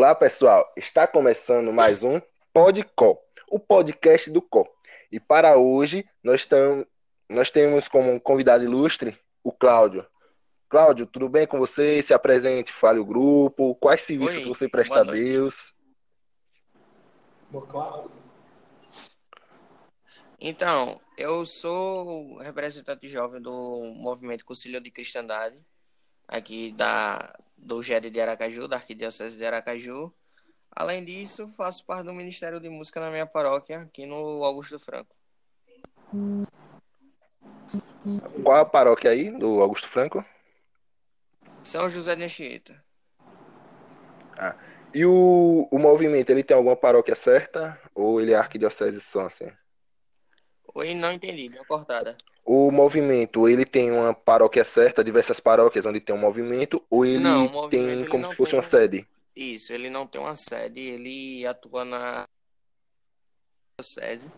Olá, pessoal. Está começando mais um Podcó, o podcast do Co. E para hoje nós, tam, nós temos como convidado ilustre o Cláudio. Cláudio, tudo bem com você? Se apresente, fale o grupo. Quais serviços Oi, você presta boa a. Deus? Bom, claro. Então, eu sou representante jovem do Movimento Concílio de Cristandade, aqui da, do GED de Aracaju, da Arquidiocese de Aracaju. Além disso, faço parte do Ministério de Música na minha paróquia, aqui no Augusto Franco. Qual a paróquia aí do Augusto Franco? São José de Anchieta. E o, o movimento, ele tem alguma paróquia certa? Ou ele é arquidiocese só assim? Oi, não entendi, deu cortada. O movimento, ele tem uma paróquia certa, diversas paróquias onde tem um movimento, ou ele Não, movimento, tem ele como se fosse tem uma um- sede? Isso, ele não tem uma sede, ele atua na diocese.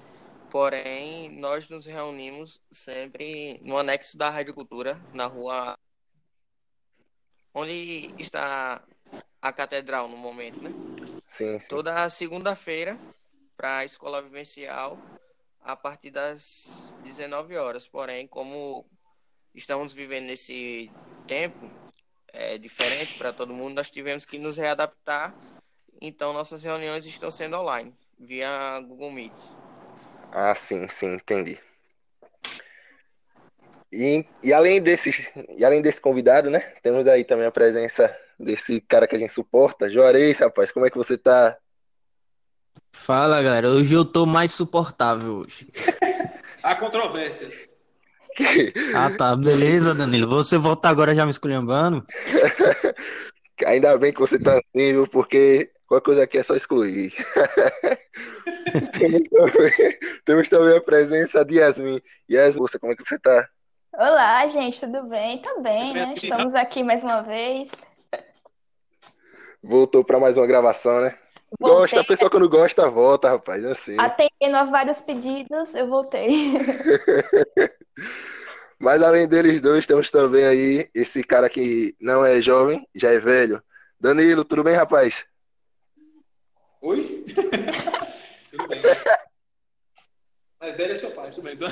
Porém, nós nos reunimos sempre no anexo da Rádio Cultura, na rua onde está a catedral no momento, né? Sim, sim. Toda segunda-feira para a escola vivencial a partir das 19 horas. Porém, como estamos vivendo nesse tempo é diferente para todo mundo, nós tivemos que nos readaptar. Então, nossas reuniões estão sendo online, via Google Meet. Ah, sim, sim, entendi. E, e além desse, e além desse convidado, né? Temos aí também a presença desse cara que a gente suporta, Juarez, rapaz, como é que você tá? Fala, galera. Hoje eu tô mais suportável hoje. Há controvérsias. Ah, tá. Beleza, Danilo. Você volta agora já me esculhambando? Ainda bem que você tá assim, viu? Porque qualquer coisa aqui é só excluir. Temos também, temos também a presença de Yasmin. Yasmin, você, como é que você tá? Olá, gente, tudo bem? Tá bem, né? Estamos aqui mais uma vez. Voltou pra mais uma gravação, né? Gosta, a pessoa quando gosta, volta, rapaz, assim. Atendendo a vários pedidos, eu voltei. Mas além deles dois, temos também aí esse cara que não é jovem, já é velho. Danilo, tudo bem, rapaz? Oi? tudo bem. Mas velho é seu pai, tudo bem. Então...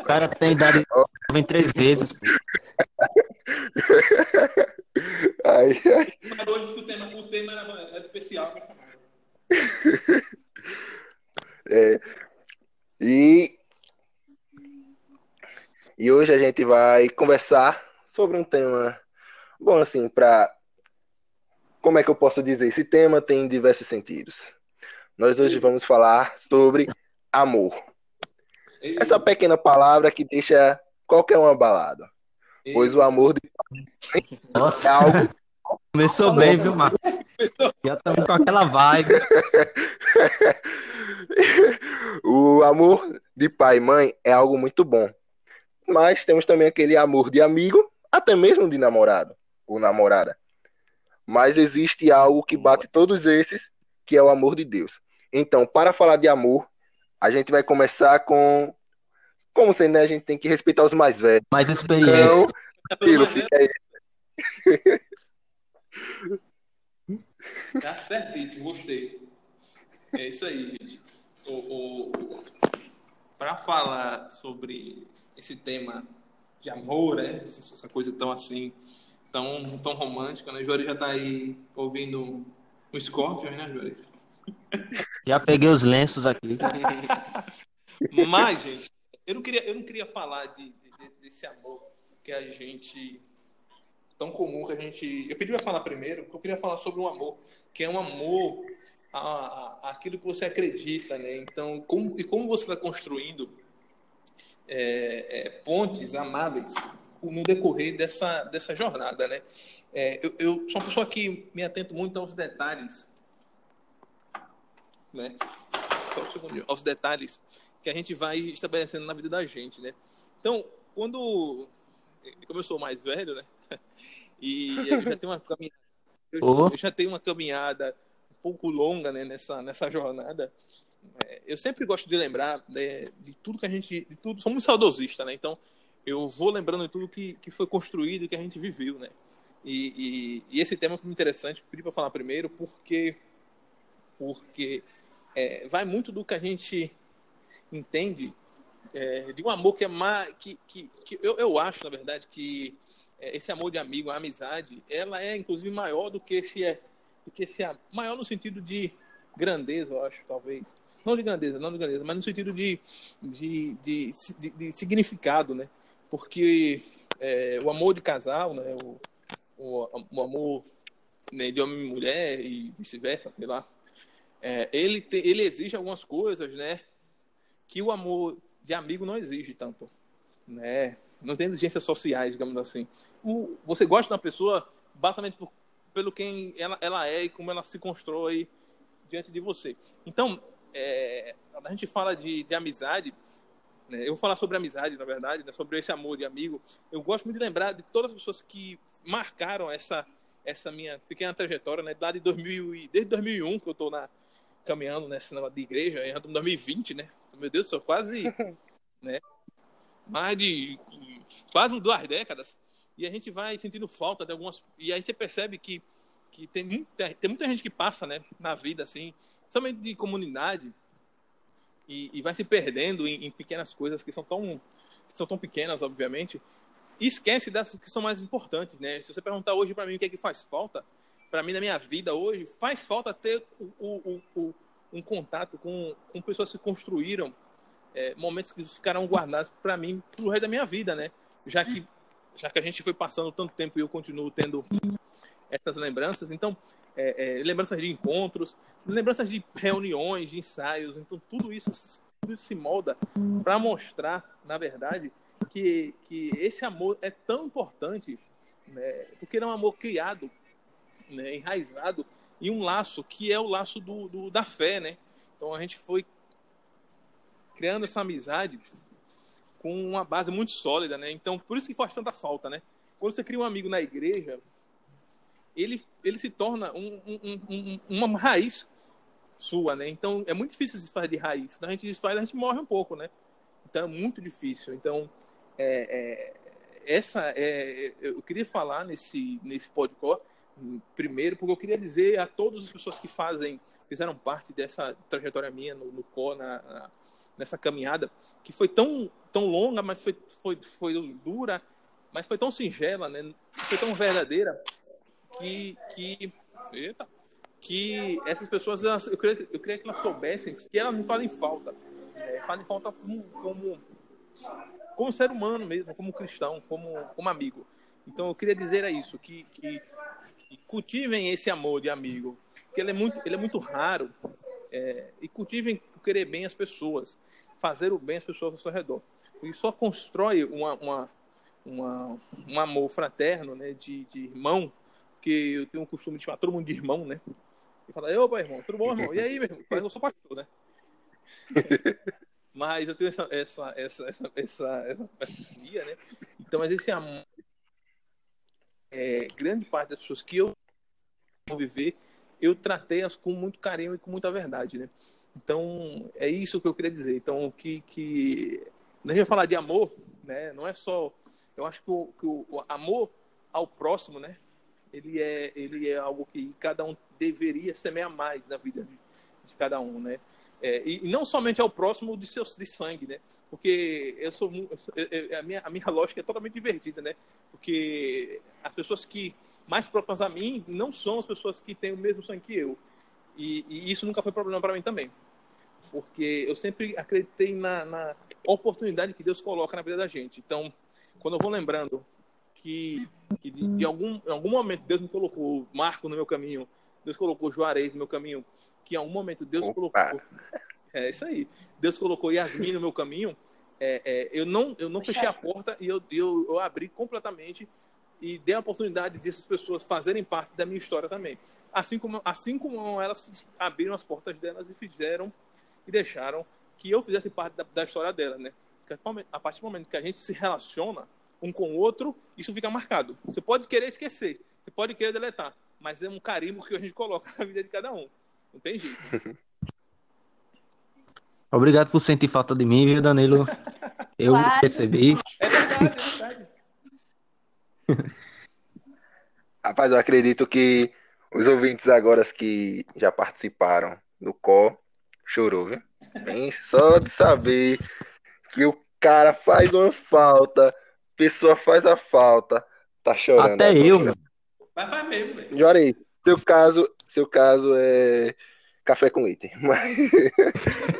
O cara tem idade vem três vezes. pô. Ai, ai. Mas hoje o tema, o tema era, era especial. E, e hoje a gente vai conversar sobre um tema, bom, assim, para. Como é que eu posso dizer? Esse tema tem diversos sentidos. Nós hoje vamos falar sobre amor. Essa pequena palavra que deixa qualquer um abalado. Pois o amor de é algo começou bem, viu, Marcos? Já estamos com aquela vibe. o amor de pai e mãe é algo muito bom. Mas temos também aquele amor de amigo, até mesmo de namorado ou namorada. Mas existe algo que bate todos esses, que é o amor de Deus. Então, para falar de amor, a gente vai começar com. Como sempre, né? A gente tem que respeitar os mais velhos. Mais experiente. Então, filho, fica aí. Tá certíssimo, gostei. É isso aí, gente. O, o, Para falar sobre esse tema de amor, né? Essa coisa tão assim, tão, tão romântica, né? Juarez já tá aí ouvindo o Scorpion, né, Juarez? Já peguei os lenços aqui. Mas, gente, eu não queria, eu não queria falar de- de- desse amor que a gente. Tão comum que a gente. Eu pedi para falar primeiro, porque eu queria falar sobre um amor, que é um amor a, a- aquilo que você acredita, né? Então, como, e como você vai construindo é, é, pontes amáveis no decorrer dessa, dessa jornada, né? É, eu, eu sou uma pessoa que me atento muito aos detalhes, né? Só um segundinho. Aos detalhes que a gente vai estabelecendo na vida da gente, né? Então, quando como eu sou mais velho, né? E eu já tenho uma caminhada, eu, Oh. eu já tenho uma caminhada um pouco longa, né, nessa nessa jornada. É, eu sempre gosto de lembrar né, de tudo que a gente, de tudo, sou muito saudosista, né? Então, eu vou lembrando de tudo que, que foi construído e que a gente viveu, né? E, e, e esse tema foi muito interessante, pedi para falar primeiro, porque, porque é, vai muito do que a gente entende é, de um amor que é mais. Que, que, que eu, eu acho, na verdade, que esse amor de amigo, a amizade, ela é inclusive maior do que esse é. Do que é maior no sentido de grandeza, eu acho, talvez. Não de grandeza, não de grandeza, mas no sentido de, de, de, de, de significado, né? Porque é, o amor de casal, né? O, o, o amor né, de homem e mulher e vice-versa, sei lá. É, ele, te, ele exige algumas coisas, né? Que o amor de amigo não exige tanto, né? Não tem exigências sociais, digamos assim. O, você gosta de uma pessoa basicamente por, pelo quem ela, ela é e como ela se constrói diante de você. Então, é, a gente fala de, de amizade, né? eu vou falar sobre amizade, na verdade, né? sobre esse amor de amigo. Eu gosto muito de lembrar de todas as pessoas que marcaram essa essa minha pequena trajetória, né? De 2000 e, desde 2001 que eu estou na caminhando nesse negócio de igreja, em 2020, né? Meu Deus, sou quase, né? Mais de quase duas décadas. E a gente vai sentindo falta de algumas e aí você percebe que que tem muita, tem muita gente que passa, né, na vida assim, principalmente de comunidade, e, e vai se perdendo em, em, pequenas coisas que são tão que são tão pequenas, obviamente, e esquece das que são mais importantes, né? Se você perguntar hoje para mim o que é que faz falta, para mim na minha vida hoje, faz falta ter o, o, o, um contato com, com pessoas que construíram é, momentos que ficarão guardados para mim pro resto da minha vida, né? Já que já que a gente foi passando tanto tempo e eu continuo tendo essas lembranças, então é, é, lembranças de encontros, lembranças de reuniões, de ensaios, então tudo isso, tudo isso se molda para mostrar, na verdade, que, que esse amor é tão importante, né, porque é um amor criado, né, enraizado em um laço que é o laço do, do, da fé, né? Então a gente foi criando essa amizade com uma base muito sólida, né? Então por isso que faz tanta falta, né? Quando você cria um amigo na igreja, ele, ele se torna um, um, um, uma raiz sua, né? Então é muito difícil se fazer de raiz. Quando a gente desfaz, a gente morre um pouco, né? Então é muito difícil. Então é, é, essa é, eu queria falar nesse nesse podcast primeiro porque eu queria dizer a todas as pessoas que fazem fizeram parte dessa trajetória minha no, no CO na, na, nessa caminhada que foi tão tão longa, mas foi foi foi dura, mas foi tão singela, né? Foi tão verdadeira que, que, eita, que essas pessoas, elas, eu, queria, eu queria que elas soubessem que elas não fazem falta. É, fazem falta como, como, como ser humano mesmo, como cristão, como, como amigo. Então eu queria dizer é isso, que, que, que, cultivem esse amor de amigo, porque ele é muito, ele é muito raro, é, e cultivem querer bem as pessoas, fazer o bem às pessoas ao seu redor. E só constrói uma, uma, uma, um amor fraterno, né, de, de irmão, porque eu tenho o costume de chamar todo mundo de irmão, né? E falar, opa, irmão, tudo bom, irmão? E aí, meu irmão? Mas eu sou pastor, né? mas eu tenho essa, essa, essa, essa, essa, essa né? Então, mas esse amor, é, grande parte das pessoas que eu vou viver, eu tratei-as com muito carinho e com muita verdade, né? Então, é isso que eu queria dizer. Então, que, que... a gente vai falar de amor, né? Não é só... Eu acho que o, que o amor ao próximo, né? ele é, ele é algo que cada um deveria semear mais na vida de cada um, né? É, e não somente ao próximo de seus de sangue, né? Porque eu sou, eu a minha a minha lógica é totalmente divertida, né? Porque as pessoas que mais próximas a mim não são as pessoas que têm o mesmo sangue que eu. E, e isso nunca foi problema para mim também. Porque eu sempre acreditei na, na oportunidade que Deus coloca na vida da gente. Então, quando eu vou lembrando que, que de, de, algum, em algum momento Deus me colocou Marco no meu caminho, Deus colocou Juarez no meu caminho, que em algum momento Deus Opa. colocou. É isso aí. Deus colocou Yasmin no meu caminho. É, é, eu não, eu não fechei a porta e eu, eu, eu abri completamente e dei a oportunidade dessas pessoas fazerem parte da minha história também. Assim como, assim como elas abriram as portas delas e fizeram e deixaram que eu fizesse parte da, da história delas, né? A partir do momento que a gente se relaciona, um com o outro, isso fica marcado. Você pode querer esquecer, você pode querer deletar, mas é um carimbo que a gente coloca na vida de cada um. Não tem jeito. Obrigado por sentir falta de mim, viu, Danilo? Eu Claro. percebi. É verdade, é verdade. Rapaz, eu acredito que os ouvintes agora que já participaram do CO chorou, viu? Bem, só de saber que o cara faz uma falta, pessoa faz a falta, tá chorando. Até agora. eu, meu. Mas vai mesmo, velho. Juarez, seu caso, seu caso é café com item. Mas...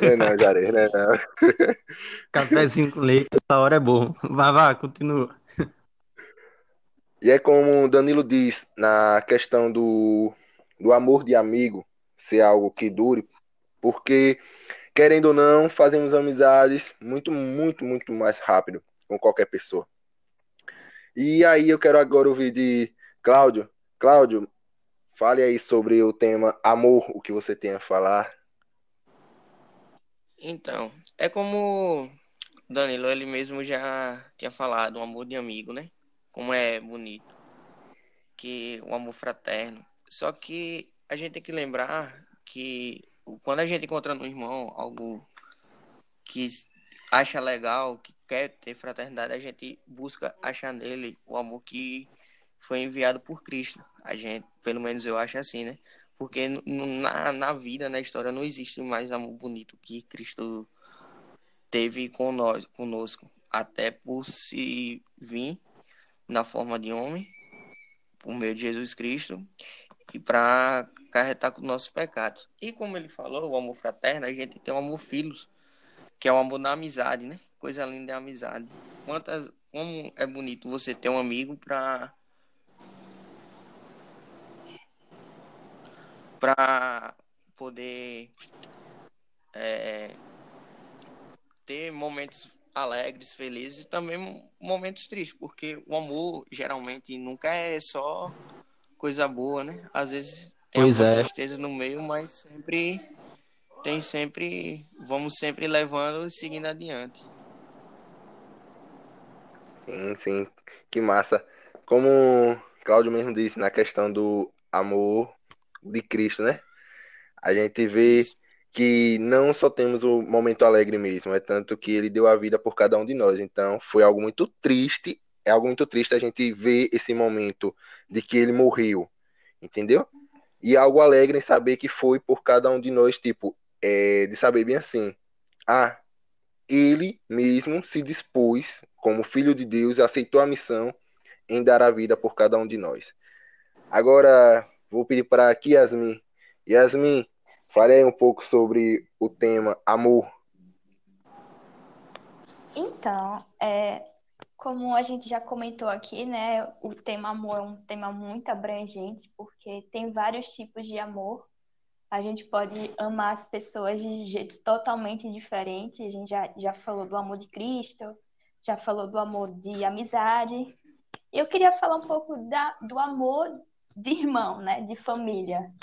Não é não, Juarez, não é não. Cafézinho com leite, essa hora é bom. Vai, vai, continua. E é como o Danilo diz na questão do, do amor de amigo ser algo que dure, porque, querendo ou não, fazemos amizades muito, muito, muito mais rápido com qualquer pessoa. E aí eu quero agora ouvir de Cláudio. Cláudio, fale aí sobre o tema amor, o que você tem a falar. Então, é como Danilo, ele mesmo já tinha falado, um amor de amigo, né? Como é bonito. Que o amor fraterno. Só que a gente tem que lembrar que quando a gente encontra no irmão algo que acha legal, que quer ter fraternidade, a gente busca achar nele o amor que foi enviado por Cristo. A gente, pelo menos eu acho assim, né? Porque na, na vida, na história, não existe mais amor bonito que Cristo teve com nós, conosco. Até por se vir na forma de homem, por meio de Jesus Cristo, e para carregar com nossos pecados. E como ele falou, o amor fraterno, a gente tem o amor filhos, que é o amor da amizade, né? Coisa linda é a amizade. Quantas, como é bonito você ter um amigo para para poder é, ter momentos alegres, felizes e também momentos tristes, porque o amor geralmente nunca é só coisa boa, né? Às vezes tem Pois é. tristezas no meio, mas sempre tem sempre, vamos sempre levando e seguindo adiante. Sim, sim, que massa. Como o Cláudio mesmo disse, na questão do amor de Cristo, né? A gente vê que não só temos o momento alegre mesmo, é tanto que ele deu a vida por cada um de nós. Então, foi algo muito triste, é algo muito triste a gente ver esse momento de que ele morreu, entendeu? E algo alegre em saber que foi por cada um de nós, tipo, é, de saber bem assim, ah, ele mesmo se dispôs, como filho de Deus, aceitou a missão em dar a vida por cada um de nós. Agora, vou pedir para Yasmin. Yasmin, fale aí um pouco sobre o tema amor. Então, é, como a gente já comentou aqui, né, o tema amor é um tema muito abrangente, porque tem vários tipos de amor. A gente pode amar as pessoas de jeitos totalmente diferentes. A gente já, já falou do amor de Cristo, já falou do amor de amizade. Eu queria falar um pouco da, do amor de irmão, né, de família.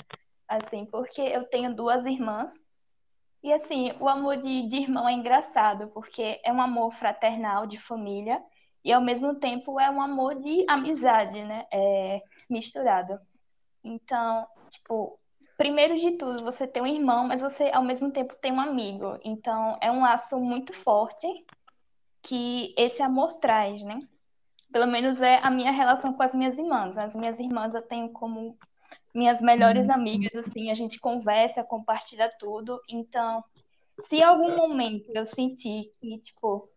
Assim, porque eu tenho duas irmãs e assim, o amor de, de irmão é engraçado, porque é um amor fraternal, de família, e ao mesmo tempo é um amor de amizade, né? É misturado. Então, tipo, primeiro de tudo, você tem um irmão, mas você ao mesmo tempo tem um amigo. Então, é um laço muito forte que esse amor traz, né? Pelo menos é a minha relação com as minhas irmãs. As minhas irmãs eu tenho como minhas melhores amigas, assim, a gente conversa, compartilha tudo. Então, se em algum momento eu sentir que, tipo,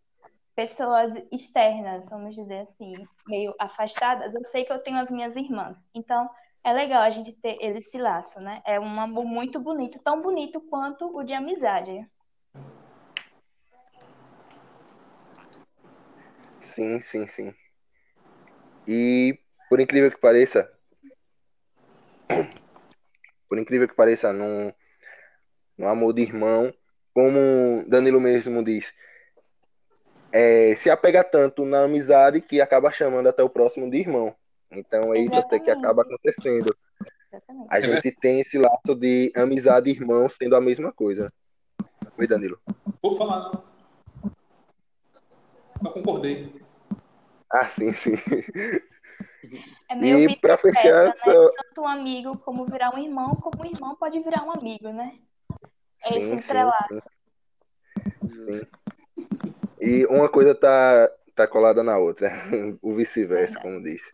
pessoas externas, vamos dizer assim, meio afastadas, eu sei que eu tenho as minhas irmãs. Então, é legal a gente ter esse laço, né? É um amor muito bonito, tão bonito quanto o de amizade. Sim, sim, sim. E por incrível que pareça, por incrível que pareça, no, no amor de irmão, como Danilo mesmo diz, é, se apega tanto na amizade que acaba chamando até o próximo de irmão. Então é isso até que acaba acontecendo. Exatamente. A gente tem esse laço de amizade e irmão sendo a mesma coisa. Oi, Danilo. Vou falar, não. Eu concordei. Ah, sim, sim. É meio E pra vice-versa, fechar né? essa. Tanto um amigo como virar um irmão, como um irmão pode virar um amigo, né? É esse Sim, sim, entrelaço. sim. E uma coisa tá, tá colada na outra, o vice-versa, como disse.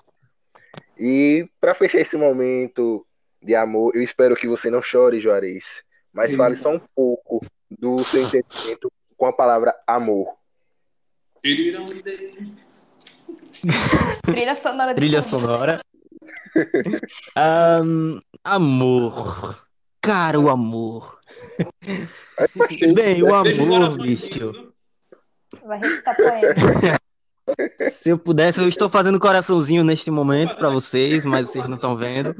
E para fechar esse momento de amor, eu espero que você não chore, Juarez, mas fale só um pouco do seu entendimento com a palavra amor. Trilha sonora. Trilha sonora. Ahn, amor. Cara, o amor. Bem, o amor, bicho. Vai recitar poema. Se eu pudesse, eu estou fazendo coraçãozinho neste momento para vocês, mas vocês não estão vendo.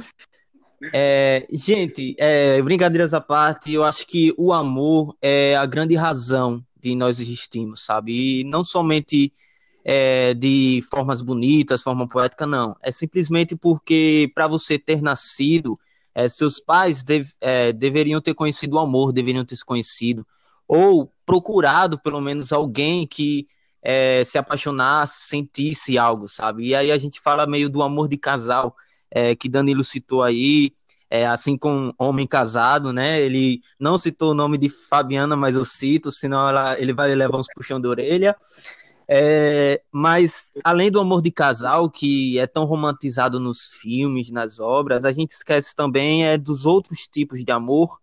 É, gente, é, brincadeiras à parte, eu acho que o amor é a grande razão de nós existirmos, sabe? E não somente é, de formas bonitas, forma poética, não. É simplesmente porque para você ter nascido, é, seus pais dev- é, deveriam ter conhecido o amor, deveriam ter se conhecido, ou procurado pelo menos alguém que é, se apaixonasse, sentisse algo, sabe? E aí a gente fala meio do amor de casal, é, que Danilo citou aí, é, assim com homem casado, né? Ele não citou o nome de Fabiana, mas eu cito, senão ela, ele vai levar uns puxão de orelha. É, mas além do amor de casal, que é tão romantizado nos filmes, nas obras, a gente esquece também é, dos outros tipos de amor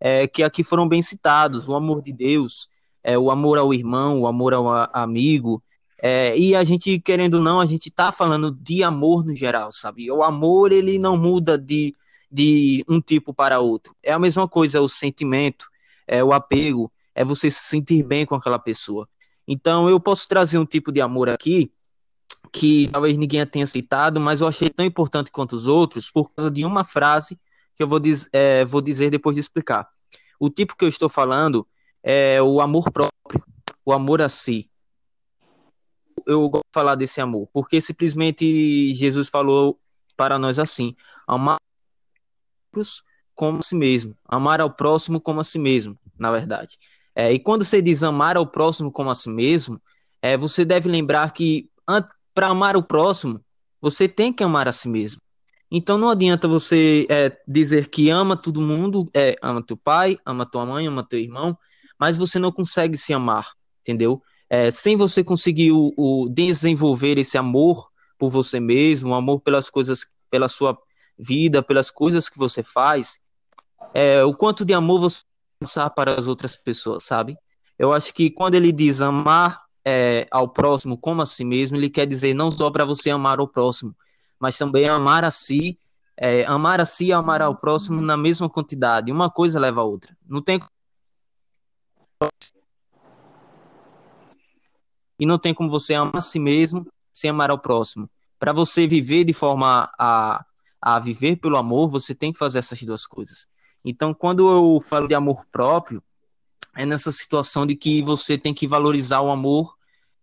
é, que aqui foram bem citados: o amor de Deus, é, o amor ao irmão, o amor ao amigo. É, e a gente, querendo ou não, a gente tá falando de amor no geral, sabe? O amor, ele não muda de, de um tipo para outro. É a mesma coisa, o sentimento, é o apego, é você se sentir bem com aquela pessoa. Então, eu posso trazer um tipo de amor aqui que talvez ninguém tenha citado, mas eu achei tão importante quanto os outros por causa de uma frase que eu vou, diz, é, vou dizer depois de explicar. O tipo que eu estou falando é o amor próprio, o amor a si. Eu gosto de falar desse amor, porque simplesmente Jesus falou para nós assim: amar como a si mesmo, amar ao próximo como a si mesmo, na verdade. É, e quando você diz amar ao próximo como a si mesmo, é, você deve lembrar que para amar o próximo, você tem que amar a si mesmo. Então não adianta você é, dizer que ama todo mundo, é, ama teu pai, ama tua mãe, ama teu irmão, mas você não consegue se amar, entendeu? É, sem você conseguir o, o desenvolver esse amor por você mesmo, o amor pelas coisas, pela sua vida, pelas coisas que você faz, é, o quanto de amor você passar para as outras pessoas, sabe? Eu acho que quando ele diz amar é, ao próximo como a si mesmo, ele quer dizer não só para você amar o próximo, mas também amar a si, é, amar a si e amar ao próximo na mesma quantidade. Uma coisa leva a outra. Não tem e não tem como você amar a si mesmo sem amar ao próximo. Para você viver de forma a, a viver pelo amor, você tem que fazer essas duas coisas. Então, quando eu falo de amor próprio, é nessa situação de que você tem que valorizar o amor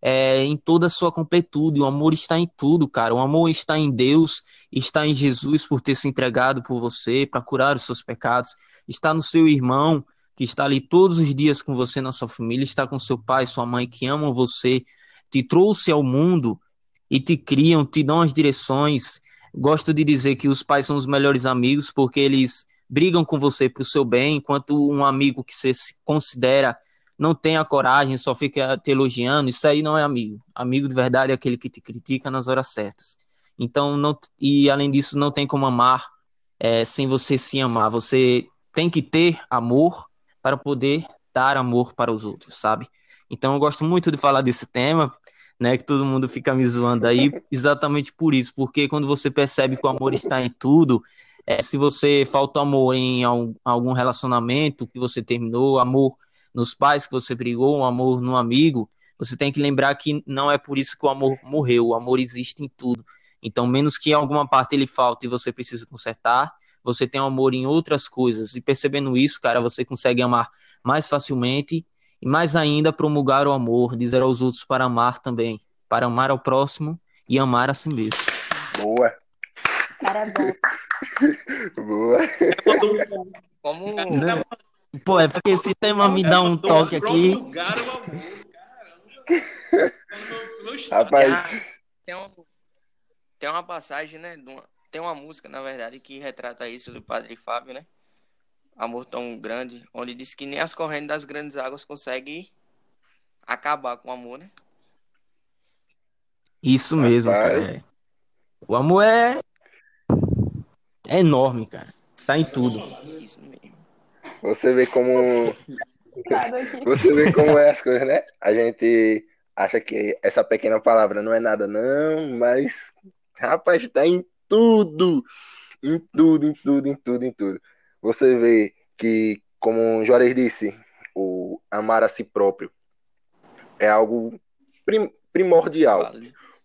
é, em toda a sua completude. O amor está em tudo, cara. O amor está em Deus, está em Jesus por ter se entregado por você para curar os seus pecados, está no seu irmão que está ali todos os dias com você na sua família, está com seu pai, sua mãe que amam você, te trouxe ao mundo e te criam, te dão as direções. Gosto de dizer que os pais são os melhores amigos porque eles brigam com você para o seu bem, enquanto um amigo que você se considera não tem a coragem, só fica te elogiando, isso aí não é amigo. Amigo de verdade é aquele que te critica nas horas certas. Então, não, e além disso, não tem como amar é, sem você se amar. Você tem que ter amor para poder dar amor para os outros, sabe? Então, eu gosto muito de falar desse tema, né? Que todo mundo fica me zoando aí, exatamente por isso, porque quando você percebe que o amor está em tudo, é, se você falta amor em algum relacionamento que você terminou, amor nos pais que você brigou, amor no amigo, você tem que lembrar que não é por isso que o amor morreu, o amor existe em tudo. Então, menos que em alguma parte ele falte e você precisa consertar, você tem amor em outras coisas. E percebendo isso, cara, você consegue amar mais facilmente e mais ainda promulgar o amor, dizer aos outros para amar também, para amar ao próximo e amar a si mesmo. Boa. Boa. Como Né? Pô, é porque esse tema me dá um toque aqui. Rapaz, tem, um, tem uma passagem, né? de uma- tem uma música, na verdade, que retrata isso do Padre Fábio, né? Amor tão grande, onde diz que nem as correntes das grandes águas conseguem acabar com o amor, né? Isso mesmo, Rapaz. cara. O amor é é enorme, cara. Tá em tudo. Isso mesmo. Você vê como Você vê como é as coisas, né? A gente acha que essa pequena palavra não é nada, não, mas, rapaz, tá em tudo. Em tudo, em tudo, em tudo, em tudo. Você vê que, como o Juarez disse, o amar a si próprio é algo prim- primordial.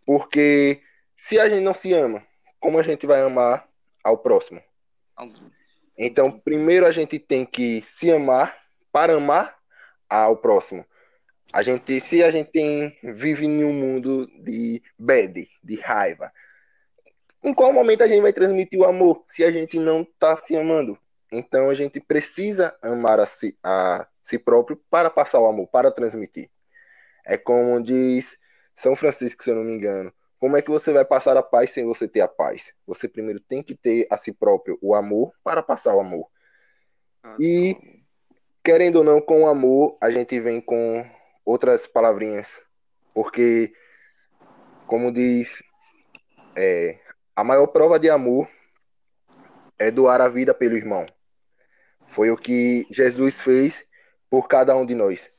Porque se a gente não se ama, como a gente vai amar ao próximo? Então, primeiro a gente tem que se amar para amar ao próximo. A gente, se a gente tem, vive em um mundo de bad, de raiva, em qual momento a gente vai transmitir o amor se a gente não está se amando? Então a gente precisa amar a si, a si próprio para passar o amor, para transmitir. É como diz São Francisco, se eu não me engano. Como é que você vai passar a paz sem você ter a paz? Você primeiro tem que ter a si próprio o amor para passar o amor. E querendo ou não, com o amor, a gente vem com outras palavrinhas. Porque, como diz, é, a maior prova de amor é doar a vida pelo irmão. Foi o que Jesus fez por cada um de nós.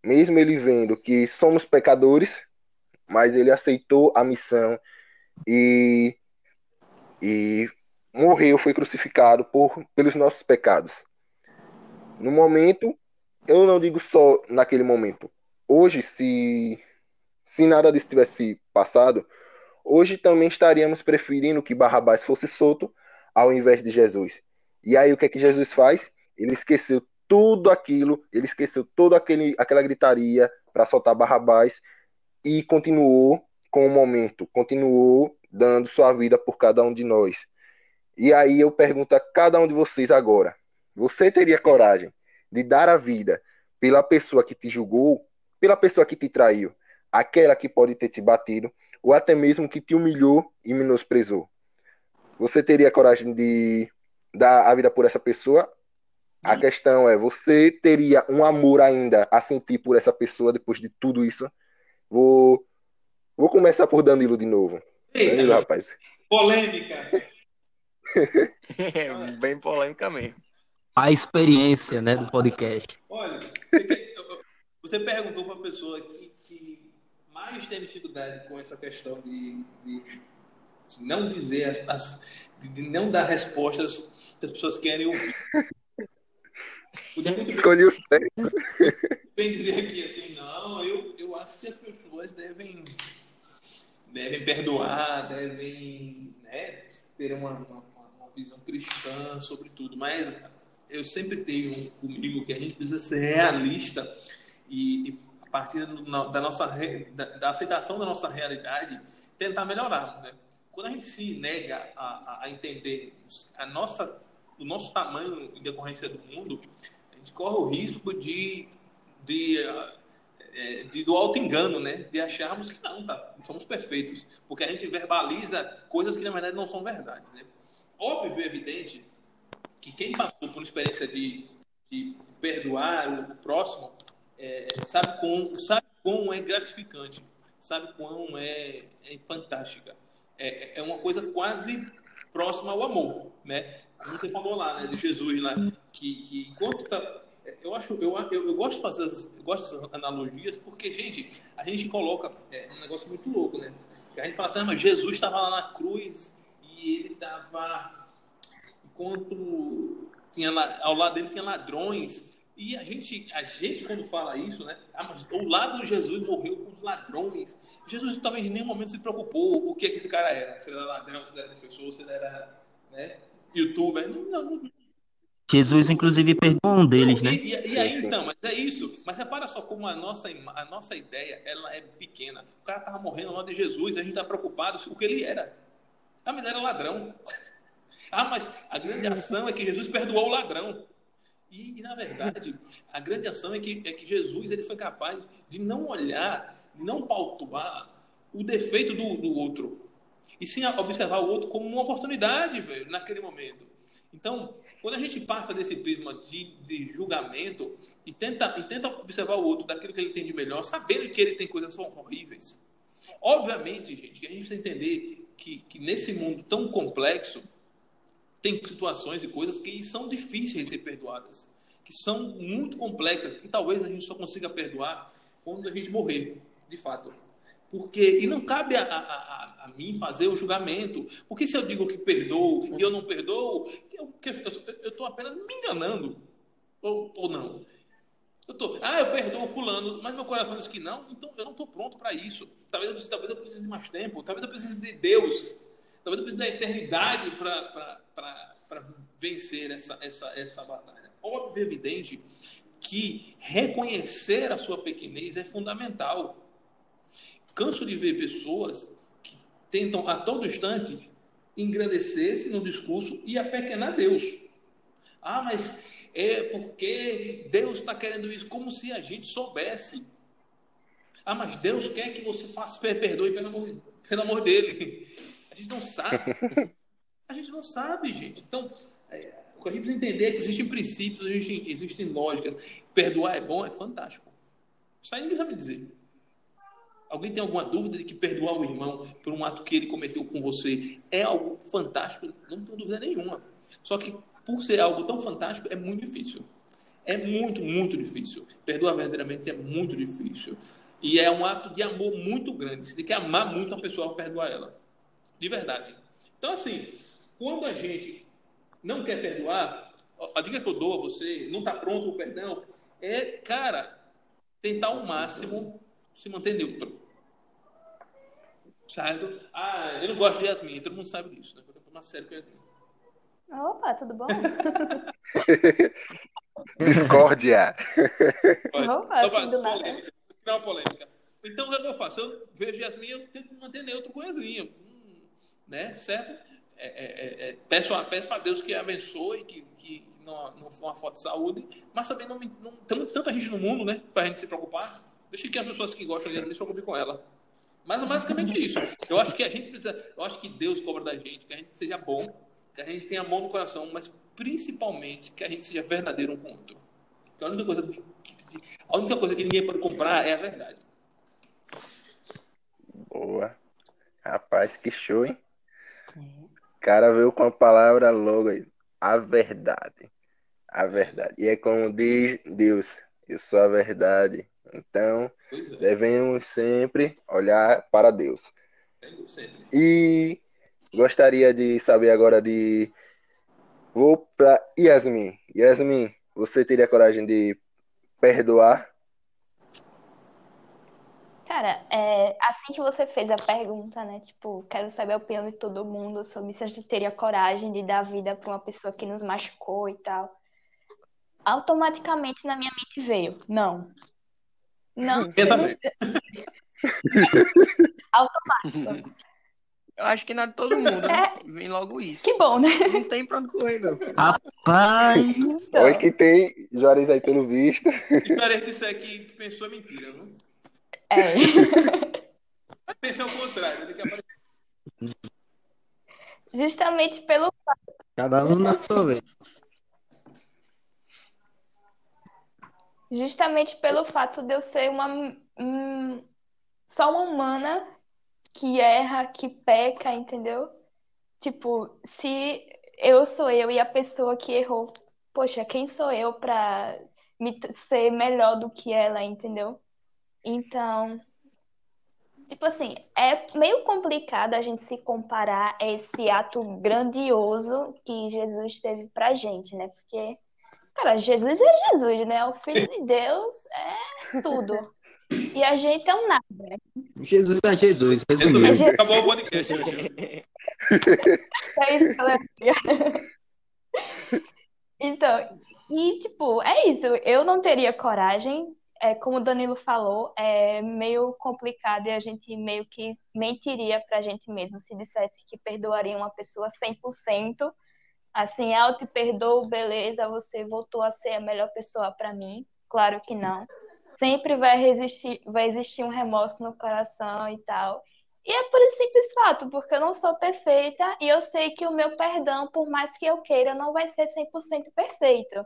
Mesmo ele vendo que somos pecadores, mas ele aceitou a missão e, e morreu, foi crucificado por, pelos nossos pecados. No momento, eu não digo só naquele momento. Hoje, se, se nada disso tivesse passado, hoje também estaríamos preferindo que Barrabás fosse solto ao invés de Jesus. E aí o que é que Jesus faz? Ele esqueceu tudo aquilo, ele esqueceu toda aquele, aquela gritaria para soltar Barrabás e continuou com o momento, continuou dando sua vida por cada um de nós. E aí eu pergunto a cada um de vocês agora: você teria coragem de dar a vida pela pessoa que te julgou, pela pessoa que te traiu, aquela que pode ter te batido, ou até mesmo que te humilhou e menosprezou? Você teria coragem de dar a vida por essa pessoa? A questão é: você teria um amor ainda a sentir por essa pessoa depois de tudo isso? Vou, vou começar por Danilo de novo. Danilo, Eita, rapaz. polêmica. É bem polêmica mesmo. A experiência, né, do podcast. Olha, você perguntou para a pessoa que, que mais tem dificuldade com essa questão de, de- de não dizer as, de não dar respostas que as pessoas querem ouvir. Escolhi o certo. bem dizer aqui assim, não, eu, eu acho que as pessoas devem, devem perdoar, devem né, ter uma, uma, uma visão cristã sobre tudo, mas eu sempre tenho comigo que a gente precisa ser realista e, e a partir da nossa da, da aceitação da nossa realidade tentar melhorar, né? Quando a gente se nega a, a entender a nossa o nosso tamanho em decorrência do mundo, a gente corre o risco de de, ah, é, de do auto engano, né? De acharmos que não, tá, somos perfeitos, porque a gente verbaliza coisas que na verdade não são verdade, né? Óbvio e evidente que quem passou por uma experiência de, de perdoar o próximo é, sabe quão sabe quão é gratificante, sabe quão é, é fantástica. É, é uma coisa quase próxima ao amor, né? Como você falou lá, né, de Jesus lá, que, que enquanto tá, eu acho, eu, eu, eu gosto de fazer, as, gosto dessas analogias porque, gente, a gente coloca é, um negócio muito louco, né? A gente fala assim, ah, mas Jesus estava lá na cruz e ele estava enquanto tinha ao lado dele tinha ladrões e a gente, a gente quando fala isso, né? Ah, mas o lado de Jesus morreu com os ladrões. Jesus talvez em nenhum momento se preocupou o que, é que esse cara era. Se ele era ladrão, se ele era professor, se ele era né, youtuber. Não, não, não, Jesus, inclusive, perdoou um deles, não, né? E, e- e aí, então, mas é isso. Mas repara só como a nossa, a nossa ideia ela é pequena. O cara tava morrendo ao lado de Jesus, a gente tá preocupado com o que ele era. Ah, mas ele era ladrão. Ah, mas a grande ação é que Jesus perdoou o ladrão. E, e, na verdade, a grande ação é que, é que Jesus ele foi capaz de não olhar, não pautuar o defeito do, do outro. E sim observar o outro como uma oportunidade, velho, naquele momento. Então, quando a gente passa desse prisma de, de julgamento e tenta, e tenta observar o outro daquilo que ele tem de melhor, sabendo que ele tem coisas horríveis. Obviamente, gente, a gente precisa entender que, que nesse mundo tão complexo, tem situações e coisas que são difíceis de ser perdoadas, que são muito complexas, que talvez a gente só consiga perdoar quando a gente morrer, de fato. Porque, e não cabe a, a, a, mim fazer o julgamento. Porque se eu digo que perdoo e eu não perdoo, eu estou apenas me enganando. Ou, ou não. Eu tô, ah, eu perdoo fulano, mas meu coração diz que não, então eu não estou pronto para isso. Talvez eu, precise, talvez eu precise de mais tempo, talvez eu precise de Deus, talvez eu precise da eternidade para vencer essa, essa, essa batalha. Óbvio, evidente que reconhecer a sua pequenez é fundamental. Canso de ver pessoas que tentam a todo instante engrandecer-se no discurso e apequenar Deus. Ah, mas é porque Deus está querendo isso, como se a gente soubesse. Ah, mas Deus quer que você faça perdoe pelo amor, pelo amor dele. A gente não sabe. A gente não sabe, gente. Então, é, o que a gente precisa entender é que existem princípios, existem, existem lógicas. Perdoar é bom, é fantástico. Isso aí ninguém sabe dizer. Alguém tem alguma dúvida de que perdoar o irmão por um ato que ele cometeu com você é algo fantástico? Não tenho dúvida nenhuma. Só que, por ser algo tão fantástico, é muito difícil. É muito, muito difícil. Perdoar verdadeiramente é muito difícil. E é um ato de amor muito grande. Você tem que amar muito a pessoa para perdoar ela. De verdade. Então, assim, quando a gente não quer perdoar, a dica que eu dou a você, não está pronto o perdão, é, cara, tentar ao máximo se manter neutro. Certo? Ah, eu não gosto de Yasmin, todo mundo sabe disso, né? Eu tomar sério com Yasmin. Opa, tudo bom? Discórdia. Opa, Opa tudo polêmica. Não, polêmica. Então, o que eu faço? Eu vejo Yasmin, eu tento me manter neutro com Yasmin. Hum, né? Certo? É, é, é, peço, a, peço a Deus que abençoe, que, que não, não for uma foto de saúde, mas também não, não tem tanta gente no mundo, né? Pra gente se preocupar. Deixa que as pessoas que gostam de Yasmin se preocupem com ela. Mas é basicamente isso. Eu acho que a gente precisa, eu acho que Deus cobra da gente, que a gente seja bom, que a gente tenha mão no coração, mas principalmente que a gente seja verdadeiro um com o outro. a única coisa, que, a única coisa que ninguém pode comprar é a verdade. Boa. Rapaz, que show, hein? O cara veio com a palavra logo aí. A verdade. A verdade. E é como diz Deus, eu sou a verdade. Então, é. devemos sempre olhar para Deus. E gostaria de saber agora de. Vou para Yasmin. Yasmin, você teria coragem de perdoar? Cara, é, assim que você fez a pergunta, né? Tipo, quero saber a opinião de todo mundo sobre se a gente teria coragem de dar vida para uma pessoa que nos machucou e tal. Automaticamente na minha mente veio, não. Não. Eu também. Automático. Eu acho que na de todo mundo é... vem logo isso. Que bom, né? Não tem pra onde correr, não. Rapaz! Então... Oi, que tem Juarez aí pelo visto. Diferente disso aqui que pensou é mentira, viu? É. Pensei ao contrário, tem que aparecer. Justamente pelo Cada um na sua vez. Justamente pelo fato de eu ser uma um, só uma humana que erra, que peca, entendeu? Tipo, se eu sou eu e a pessoa que errou, poxa, quem sou eu pra me ser melhor do que ela, entendeu? Então, tipo assim, é meio complicado a gente se comparar a esse ato grandioso que Jesus teve pra gente, né? Porque Cara, Jesus é Jesus, né? O Filho de Deus é tudo. E a gente é um nada. Jesus é Jesus. Resumindo. É Jesus. Acabou o podcast. é isso, galera. Então, e tipo, é isso. Eu não teria coragem. É, como o Danilo falou, é meio complicado e a gente meio que mentiria pra gente mesmo se dissesse que perdoaria uma pessoa 100% Assim, ah, eu te perdoo, beleza, você voltou a ser a melhor pessoa para mim. Claro que não. Sempre vai, resistir, vai existir um remorso no coração e tal. E é por esse simples fato, porque eu não sou perfeita e eu sei que o meu perdão, por mais que eu queira, não vai ser 100% perfeito.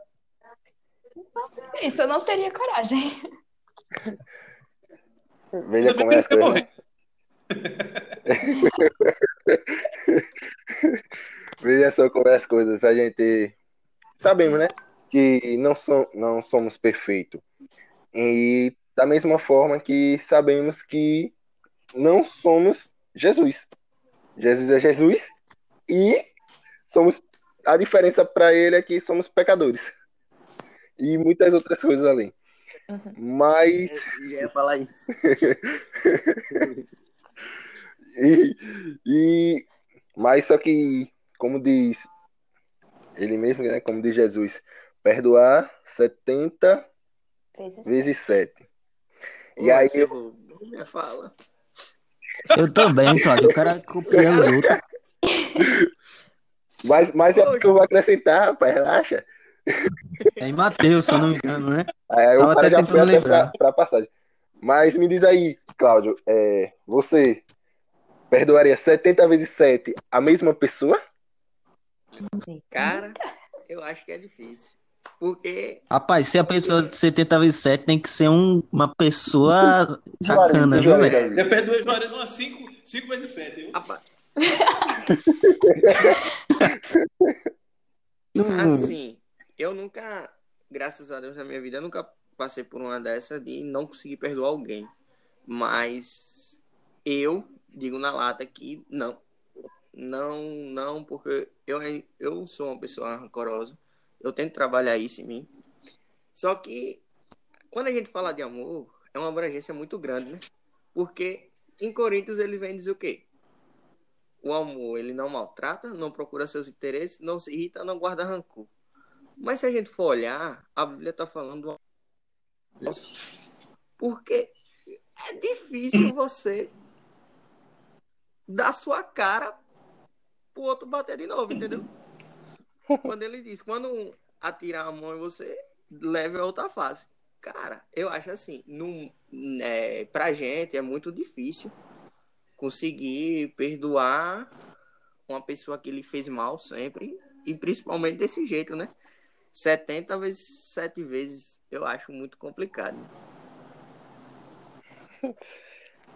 Então, é isso, eu não teria coragem. Veja como é as coisas. Veja só como é as coisas. A gente sabemos, né? Que não, som, não somos perfeitos. E da mesma forma que sabemos que não somos Jesus. Jesus é Jesus e somos a diferença para ele é que somos pecadores. E muitas outras coisas além. Uhum. Mas Eu ia falar isso. e, e mas só que como diz ele mesmo, né, como diz Jesus, perdoar 70 Vezes vezes 7. E Ô, aí eu, roubou minha fala. Eu também, Cláudio. O cara copia os outros. mas, mas é porque eu vou acrescentar, rapaz, relaxa. É em Mateus, se eu não me engano, né? Aí o Tava cara até tentando até pra, lembrar. pra passagem. Mas me diz aí, Cláudio, é, você perdoaria 70 vezes 7 a mesma pessoa? Cara, eu acho que é difícil. Porque Rapaz, se a pessoa de 70 vezes 7 tem que ser um- uma pessoa sacana, viu, velho? Eu perdoei Juarez umas 5 vezes 7, viu? Rapaz, assim, eu nunca, graças a Deus na minha vida, eu nunca passei por uma dessa de não conseguir perdoar alguém. Mas eu digo na lata que não. Não, não, porque eu, eu sou uma pessoa rancorosa. Eu tento trabalhar isso em mim. Só que quando a gente fala de amor, é uma abrangência muito grande, né? Porque em Coríntios ele vem dizer o quê? O amor, ele não maltrata, não procura seus interesses, não se irrita, não guarda rancor. Mas se a gente for olhar, a Bíblia está falando do amor. Porque é difícil você dar sua cara pro outro bater de novo, entendeu? Quando ele diz, quando atirar a mão em você, leve a outra face. Cara, eu acho assim, num, é, pra gente é muito difícil conseguir perdoar uma pessoa que lhe fez mal sempre, e principalmente desse jeito, né? 70 vezes 7 vezes, eu acho muito complicado.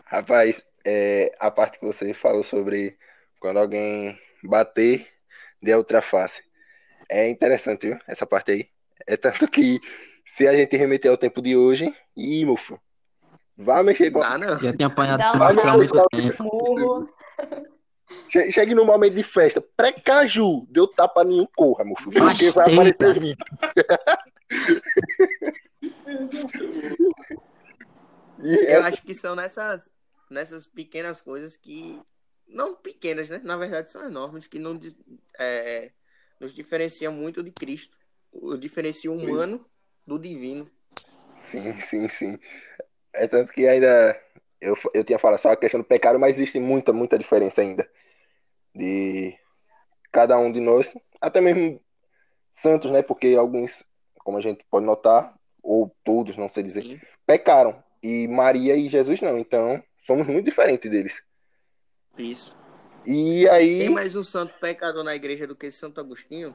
Rapaz, é, a parte que você falou sobre quando alguém bater de outra face. É interessante, viu? Essa parte aí. É tanto que se a gente remeter ao tempo de hoje, ih, mufo, vá mexer com. Dá não. Já tinha apanhado muito Não, tempo. Chegue no momento de festa, pré-caju, deu tapa nenhum, corra, mufo. Porque vai aparecer vídeo. E Eu essa- acho que são nessas, nessas pequenas coisas que. Não pequenas, né? Na verdade, são enormes, que não, é, nos diferenciam muito de Cristo. O diferencia o humano do divino. Sim, sim, sim. É tanto que ainda eu, eu tinha falado só a questão do pecado, mas existe muita, muita diferença ainda de cada um de nós, até mesmo santos, né? Porque alguns, como a gente pode notar, ou todos, não sei dizer, Sim. pecaram. E Maria e Jesus não. Então, somos muito diferentes deles. Isso. E aí, Tem mais um santo pecador na igreja do que Santo Agostinho?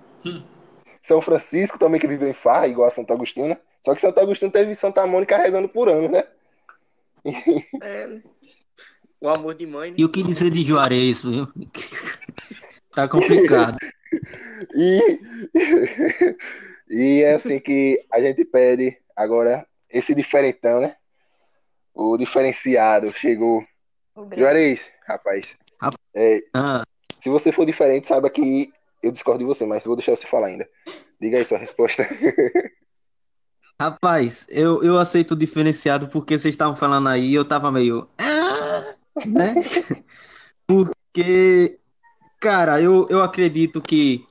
São Francisco também, que viveu em farra, igual a Santo Agostinho, né? Só que Santo Agostinho teve Santa Mônica rezando por anos, né? É. né? O amor de mãe, né? E o que dizer de Juarez, viu? Tá complicado. E, e é assim que a gente pede agora esse diferentão, né? O diferenciado chegou. Juarez, rapaz, é, Ah, se você for diferente, saiba que eu discordo de você, mas vou deixar você falar ainda. Diga aí sua resposta. rapaz, eu, eu aceito o diferenciado porque vocês estavam falando aí, eu tava meio. "Ah", né? Porque, cara, eu, eu acredito que,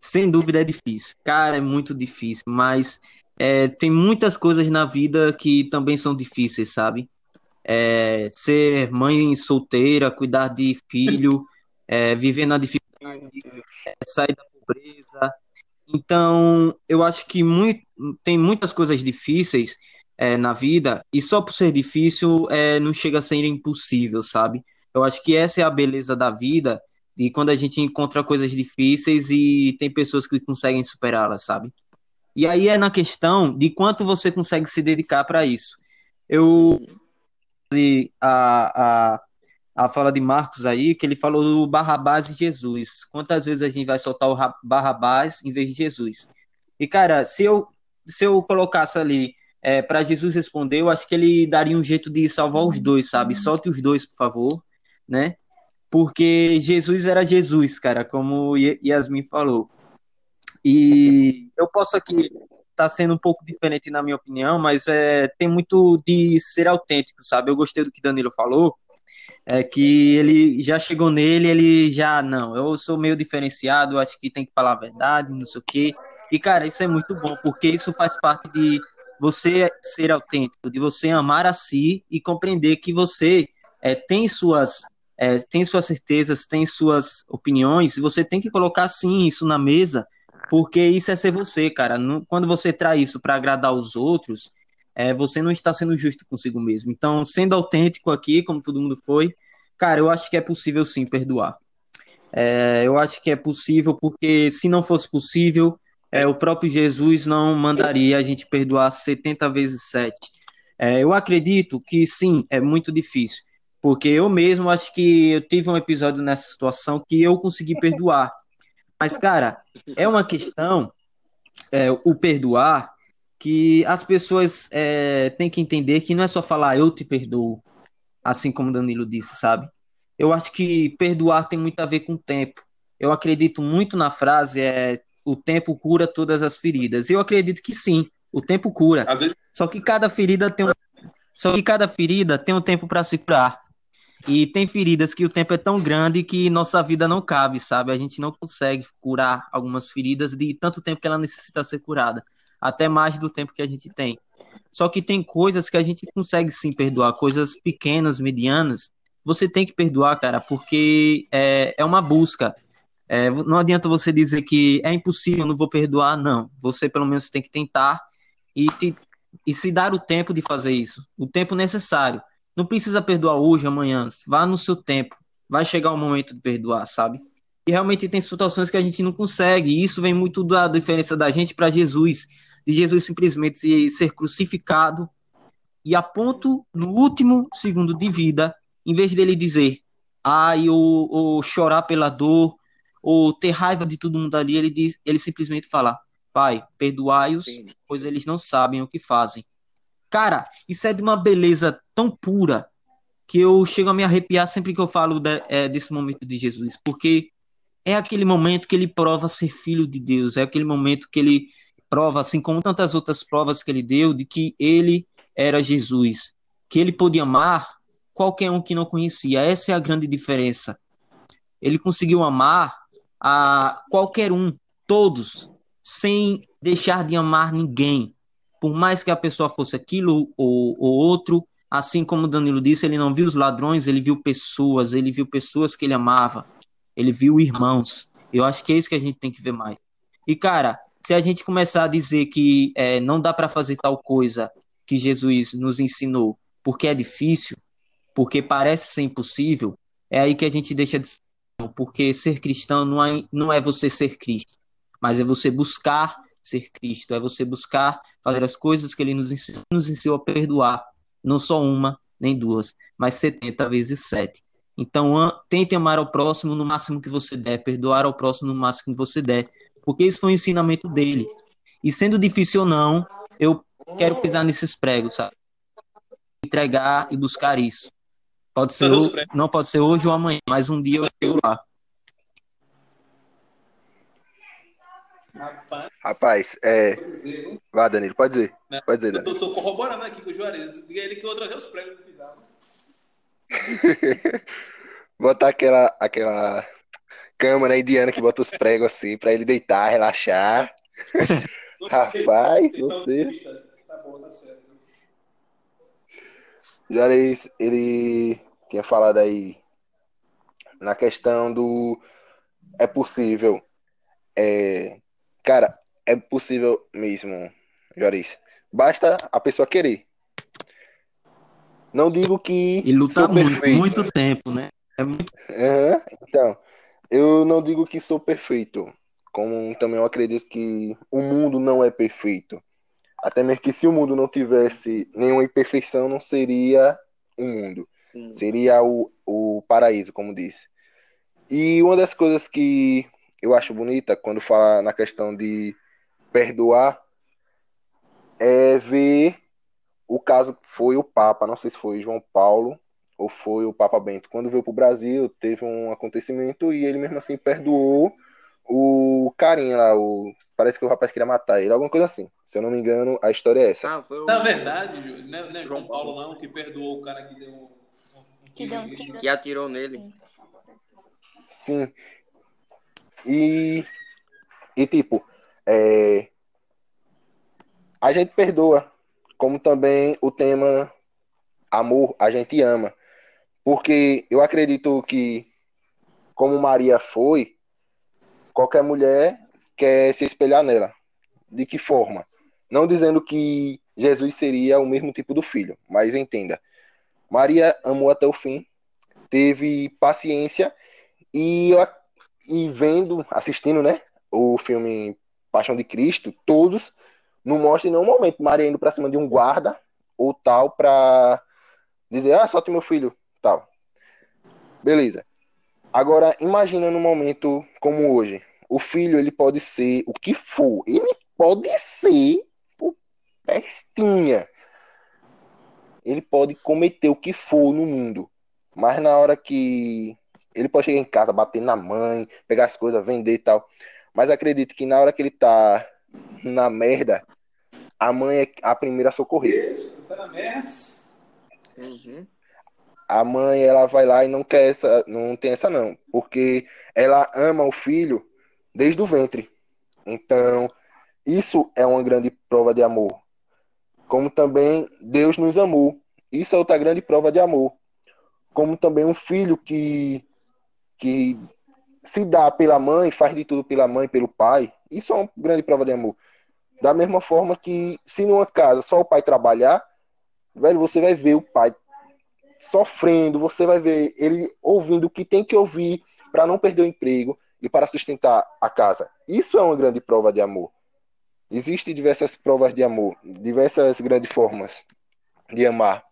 sem dúvida, é difícil. Cara, é muito difícil, mas é, tem muitas coisas na vida que também são difíceis, sabe? É, ser mãe solteira, cuidar de filho, é, viver na dificuldade, é, sair da pobreza. Então, eu acho que muito, tem muitas coisas difíceis é, na vida, e só por ser difícil é, não chega a ser impossível, sabe? Eu acho que essa é a beleza da vida, de quando a gente encontra coisas difíceis e tem pessoas que conseguem superá-las, sabe? E aí é na questão de quanto você consegue se dedicar para isso. Eu a, a a fala de Marcos aí, que ele falou do Barrabás e Jesus. Quantas vezes a gente vai soltar o Barrabás em vez de Jesus? E, cara, se eu, se eu colocasse ali é, para Jesus responder, eu acho que ele daria um jeito de salvar os dois, sabe? Solte os dois, por favor, né? Porque Jesus era Jesus, cara, como Yasmin falou. E eu posso aqui estar tá sendo um pouco diferente na minha opinião, mas é, tem muito de ser autêntico, sabe? Eu gostei do que Danilo falou, é que ele já chegou nele, ele já, não, eu sou meio diferenciado, acho que tem que falar a verdade, não sei o quê. E, cara, isso é muito bom, porque isso faz parte de você ser autêntico, de você amar a si e compreender que você é, tem suas é, tem suas certezas, tem suas opiniões, e você tem que colocar sim isso na mesa, porque isso é ser você, cara. quando você traz isso para agradar os outros, é, você não está sendo justo consigo mesmo. Então, sendo autêntico aqui, como todo mundo foi, cara, eu acho que é possível sim perdoar. É, eu acho que é possível, porque se não fosse possível, é, o próprio Jesus não mandaria a gente perdoar 70 vezes 7. É, eu acredito que sim, é muito difícil, porque eu mesmo acho que eu tive um episódio nessa situação que eu consegui perdoar. Mas, cara, é uma questão, é, o perdoar, que as pessoas é, têm que entender que não é só falar eu te perdoo, assim como Danilo disse, sabe? Eu acho que perdoar tem muito a ver com o tempo. Eu acredito muito na frase é o tempo cura todas as feridas. Eu acredito que sim, o tempo cura. Vezes... Só que cada ferida tem um... só que cada ferida tem um tempo para se curar. E tem feridas que o tempo é tão grande que nossa vida não cabe, sabe? A gente não consegue curar algumas feridas de tanto tempo que ela necessita ser curada, até mais do tempo que a gente tem. Só que tem coisas que a gente consegue sim perdoar, coisas pequenas, medianas. Você tem que perdoar, cara, porque é, é uma busca. É, não adianta você dizer que é impossível, não vou perdoar, não. Você pelo menos tem que tentar e, te, e se dar o tempo de fazer isso, o tempo necessário. Não precisa perdoar hoje, amanhã, vá no seu tempo. Vai chegar o momento de perdoar, sabe? E realmente tem situações que a gente não consegue, e isso vem muito da diferença da gente para Jesus, de Jesus simplesmente ser crucificado e a ponto no último segundo de vida, em vez dele dizer, ai, ou, ou chorar pela dor, ou ter raiva de todo mundo ali, ele, diz, ele simplesmente fala: Pai, perdoai-os, pois eles não sabem o que fazem. Cara, isso é de uma beleza tão pura que eu chego a me arrepiar sempre que eu falo de, é, desse momento de Jesus, porque é aquele momento que ele prova ser filho de Deus, é aquele momento que ele prova, assim como tantas outras provas que ele deu, de que ele era Jesus, que ele podia amar qualquer um que não conhecia. Essa é a grande diferença. Ele conseguiu amar a qualquer um, todos, sem deixar de amar ninguém. Por mais que a pessoa fosse aquilo ou, ou outro, assim como Danilo disse, ele não viu os ladrões, ele viu pessoas, ele viu pessoas que ele amava, ele viu irmãos. Eu acho que é isso que a gente tem que ver mais. E, cara, se a gente começar a dizer que é, não dá para fazer tal coisa que Jesus nos ensinou porque é difícil, porque parece ser impossível, é aí que a gente deixa de porque ser cristão não é, não é você ser Cristo, mas é você buscar ser Cristo, é você buscar fazer as coisas que ele nos ensinou, nos ensinou a perdoar, não só uma, nem duas, mas 70 vezes 7. Então, tente amar ao próximo no máximo que você der, perdoar ao próximo no máximo que você der, porque isso foi o ensinamento dele. E sendo difícil ou não, eu quero pisar nesses pregos, sabe? Entregar e buscar isso. Pode ser, o, não pode ser hoje ou amanhã, mas um dia eu chego lá. Rapaz, é. Vá, Danilo, pode dizer. Não, pode dizer, Danilo. Eu tô, tô corroborando aqui com o Juarez. Diga ele que outra vez os pregos não pisavam. Botar aquela, aquela cama na indiana que bota os pregos assim, pra ele deitar, relaxar. Rapaz, você. Tá bom, tá certo. Juarez, ele tinha falado aí na questão do é possível. É, cara, é possível mesmo, Juarez. Basta a pessoa querer. Não digo que. E lutar muito, muito tempo, né? É muito... Uhum, então, eu não digo que sou perfeito. Como também eu acredito que o mundo não é perfeito. Até mesmo que se o mundo não tivesse nenhuma imperfeição, não seria um mundo. Hum. Seria o, o paraíso, como disse. E uma das coisas que eu acho bonita quando fala na questão de perdoar é ver o caso que foi o Papa, não sei se foi João Paulo ou foi o Papa Bento. Quando veio para o Brasil, teve um acontecimento e ele mesmo assim perdoou o carinha lá, o parece que o rapaz queria matar ele, alguma coisa assim. Se eu não me engano, a história é essa. Ah, foi o Na verdade, não é, não é João Paulo não que perdoou o cara que deu Que deu um que atirou nele. Sim. E, e tipo, é, a gente perdoa, como também o tema amor, a gente ama. Porque eu acredito que, como Maria foi, qualquer mulher quer se espelhar nela. De que forma? Não dizendo que Jesus seria o mesmo tipo do filho, mas entenda. Maria amou até o fim, teve paciência e, e vendo, assistindo, né, o filme Paixão de Cristo, todos não mostram em nenhum momento Maria indo pra cima de um guarda ou tal pra dizer, ah, solta meu filho, tal. Beleza. Agora, imagina num momento como hoje. O filho, ele pode ser o que for. Ele pode ser o pestinha. Ele pode cometer o que for no mundo. Mas na hora que ele pode chegar em casa, bater na mãe, pegar as coisas, vender e tal. Mas acredito que na hora que ele tá na merda, a mãe é a primeira a socorrer. Isso, tá na merda. Uhum. A mãe, ela vai lá e não quer essa, não tem essa não, porque ela ama o filho desde o ventre. Então, isso é uma grande prova de amor. Como também Deus nos amou. Isso é outra grande prova de amor. Como também um filho que que se dá pela mãe, faz de tudo pela mãe, pelo pai. Isso é uma grande prova de amor. Da mesma forma que se numa casa só o pai trabalhar, velho, você vai ver o pai sofrendo, você vai ver ele ouvindo o que tem que ouvir para não perder o emprego e para sustentar a casa. Isso é uma grande prova de amor. Existem diversas provas de amor, diversas grandes formas de amar.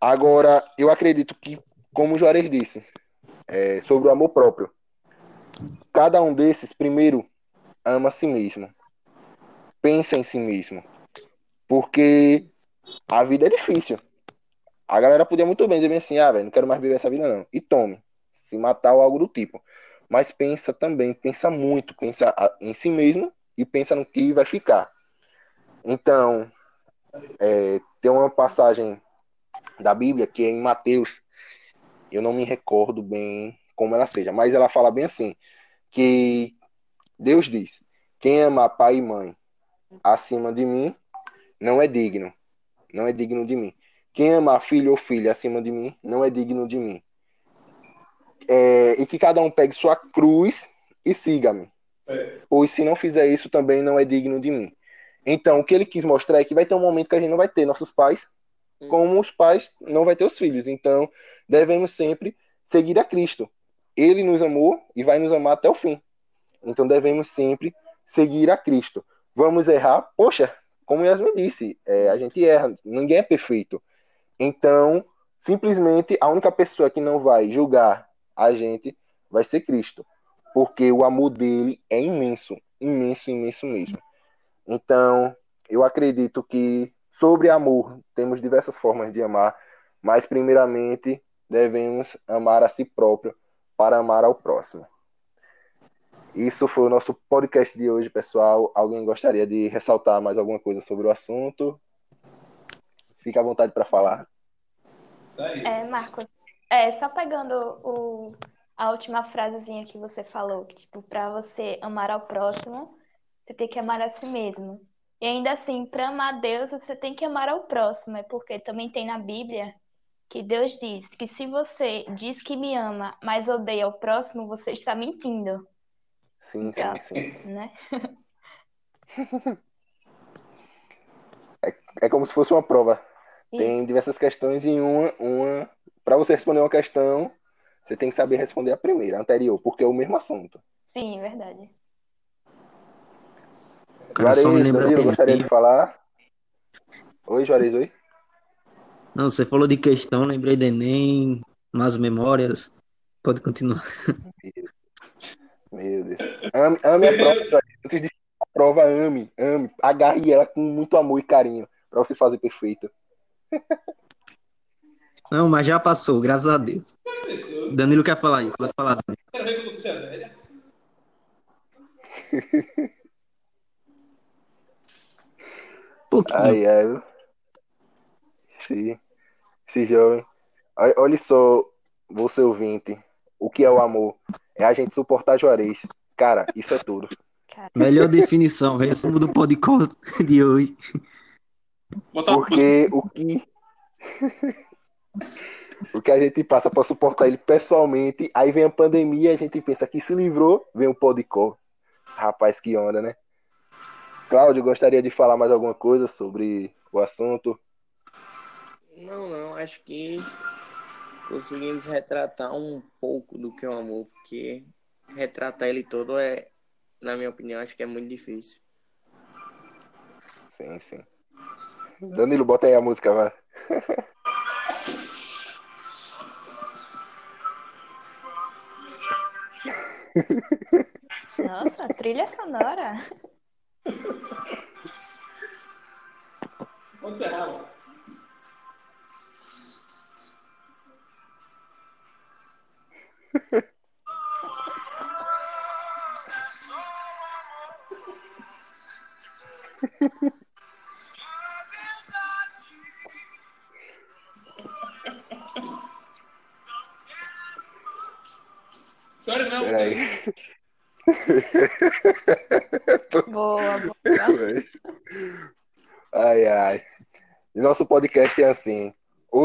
Agora, eu acredito que, como o Juarez disse, é, sobre o amor próprio, cada um desses, primeiro, ama a si mesmo. Pensa em si mesmo. Porque a vida é difícil. A galera podia muito bem dizer assim, ah, velho, não quero mais viver essa vida não. E tome. Se matar ou algo do tipo. Mas pensa também, pensa muito, pensa em si mesmo e pensa no que vai ficar. Então, é, tem uma passagem da Bíblia que é em Mateus, eu não me recordo bem como ela seja, mas ela fala bem assim, que Deus diz, quem ama pai e mãe acima de mim não é digno, não é digno de mim. Quem ama filho ou filha acima de mim não é digno de mim. É, e que cada um pegue sua cruz e siga-me. É. Pois se não fizer isso, também não é digno de mim. Então, o que ele quis mostrar é que vai ter um momento que a gente não vai ter nossos pais, Hum. como os pais não vai ter os filhos. Então, devemos sempre seguir a Cristo. Ele nos amou e vai nos amar até o fim. Então, devemos sempre seguir a Cristo. Vamos errar? Poxa, como Yasmin disse, é, a gente erra, ninguém é perfeito. Então, simplesmente, a única pessoa que não vai julgar a gente vai ser Cristo. Porque o amor dele é imenso, imenso, imenso mesmo. Então, eu acredito que sobre amor temos diversas formas de amar, mas primeiramente devemos amar a si próprio para amar ao próximo. Isso foi o nosso podcast de hoje, pessoal. Alguém gostaria de ressaltar mais alguma coisa sobre o assunto? Fique à vontade para falar. É, Marcos, é, só pegando o, a última frasezinha que você falou, que, tipo, para você amar ao próximo, você tem que amar a si mesmo. E ainda assim, para amar a Deus, você tem que amar ao próximo, é porque também tem na Bíblia que Deus diz que se você diz que me ama, mas odeia o próximo, você está mentindo, Sim, Então. sim, sim. né? É como se fosse uma prova. Isso. Tem diversas questões e uma, uma para você responder uma questão, você tem que saber responder a primeira, a anterior, porque é o mesmo assunto. Sim, verdade. Cara, só me Juarez, Danilo, aquele gostaria de falar? Oi, Juarez, oi? Não, você falou de questão, lembrei do Enem, más memórias. Pode continuar. Meu Deus. Ame, ame a prova. Antes de a prova, ame, ame. Agarre ela com muito amor e carinho para você fazer perfeito. Não, mas já passou, graças a Deus. Danilo quer falar aí, pode falar. Danilo. quero ver como você é velha. Pouquinho. Ai, ai. Sim. Esse jovem. Olha só, você ouvinte. O que é o amor? É a gente suportar Juarez. Cara, isso é tudo. Cara, Melhor definição, resumo do podcast de hoje. Porque o que. o que a gente passa para suportar ele pessoalmente, aí vem a pandemia, a gente pensa que se livrou, vem o podcast. Rapaz, que onda, né? Cláudio, gostaria de falar mais alguma coisa sobre o assunto? Não, não, acho que conseguimos retratar um pouco do que é o amor, porque retratar ele todo é, na minha opinião, acho que é muito difícil. Sim, sim. Danilo, bota aí a música, vai. nossa, trilha sonora. Pode encerrar, mano. Chore não, Peraí. Boa, boa. Ai, ai. E nosso podcast é assim.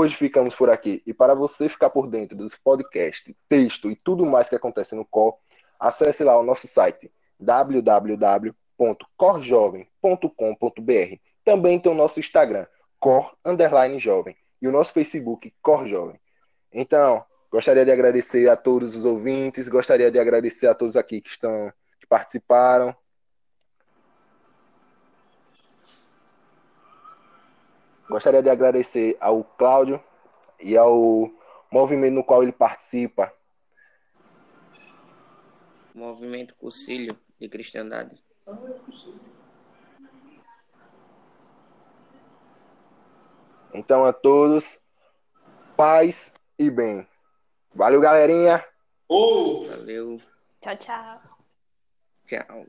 Hoje ficamos por aqui. E para você ficar por dentro dos podcasts, texto e tudo mais que acontece no COR, acesse lá o nosso site www.corjovem.com.br. Também tem o nosso Instagram, Cor Underline Jovem, e o nosso Facebook, Cor Jovem. Então, gostaria de agradecer a todos os ouvintes, gostaria de agradecer a todos aqui que estão que participaram. Gostaria de agradecer ao Cláudio e ao movimento no qual ele participa. Movimento Concílio de Cristandade. Então, a todos, paz e bem. Valeu, galerinha! Ou Valeu, Tchau, tchau. tchau.